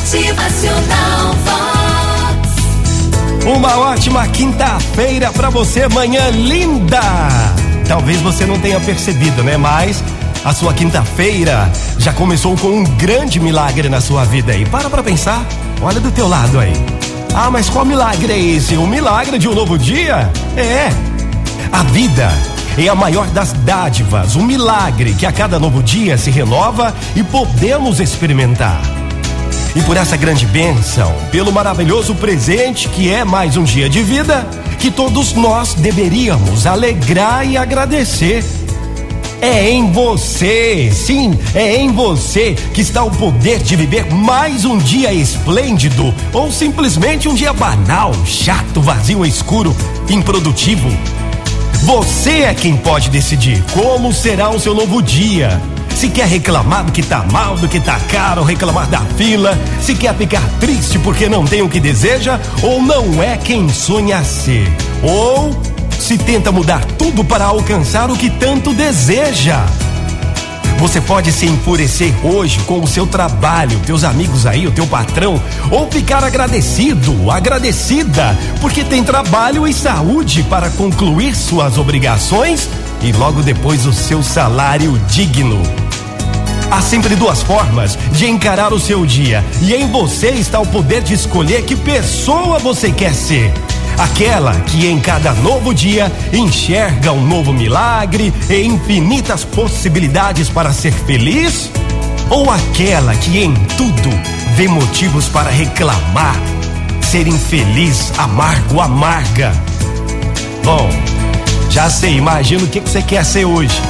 Motivacional Vox. Uma ótima quinta-feira pra você, manhã linda. Talvez você não tenha percebido, né? Mas a sua quinta-feira já começou com um grande milagre na sua vida aí. Para pra pensar. Olha do teu lado aí. Ah, mas qual milagre é esse? O milagre de um novo dia? É. A vida é a maior das dádivas, um milagre que a cada novo dia se renova e podemos experimentar. E por essa grande bênção, pelo maravilhoso presente que é mais um dia de vida, que todos nós deveríamos alegrar e agradecer. É em você, sim, é em você que está o poder de viver mais um dia esplêndido ou simplesmente um dia banal, chato, vazio, escuro, improdutivo. Você é quem pode decidir como será o seu novo dia. Se quer reclamar do que tá mal, do que tá caro, reclamar da fila, se quer ficar triste porque não tem o que deseja ou não é quem sonha ser. Ou se tenta mudar tudo para alcançar o que tanto deseja. Você pode se enfurecer hoje com o seu trabalho, teus amigos aí, o teu patrão, ou ficar agradecido, agradecida, porque tem trabalho e saúde para concluir suas obrigações e logo depois o seu salário digno. Há sempre duas formas de encarar o seu dia, e em você está o poder de escolher que pessoa você quer ser. Aquela que em cada novo dia enxerga um novo milagre e infinitas possibilidades para ser feliz? Ou aquela que em tudo vê motivos para reclamar, ser infeliz, amargo, amarga? Bom, já sei, imagino o que, que você quer ser hoje.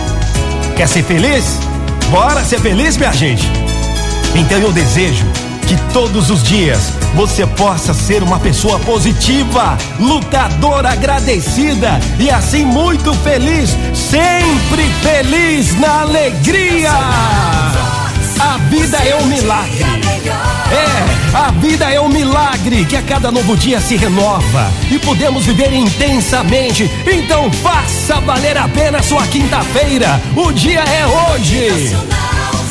Quer ser feliz? Bora ser feliz, minha gente? Então eu desejo que todos os dias você possa ser uma pessoa positiva, lutadora, agradecida e assim muito feliz, sempre feliz na alegria. A vida é um milagre. É, a vida é um milagre que a cada novo dia se renova e podemos viver intensamente. Então faça valer a pena a sua quinta-feira. O dia é hoje.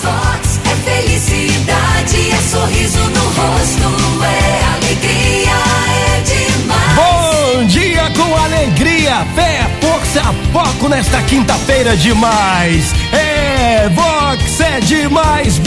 Vox é felicidade, é sorriso no rosto, é alegria, é demais. Bom dia com alegria, fé, força, foco nesta quinta-feira demais. É, Vox é demais,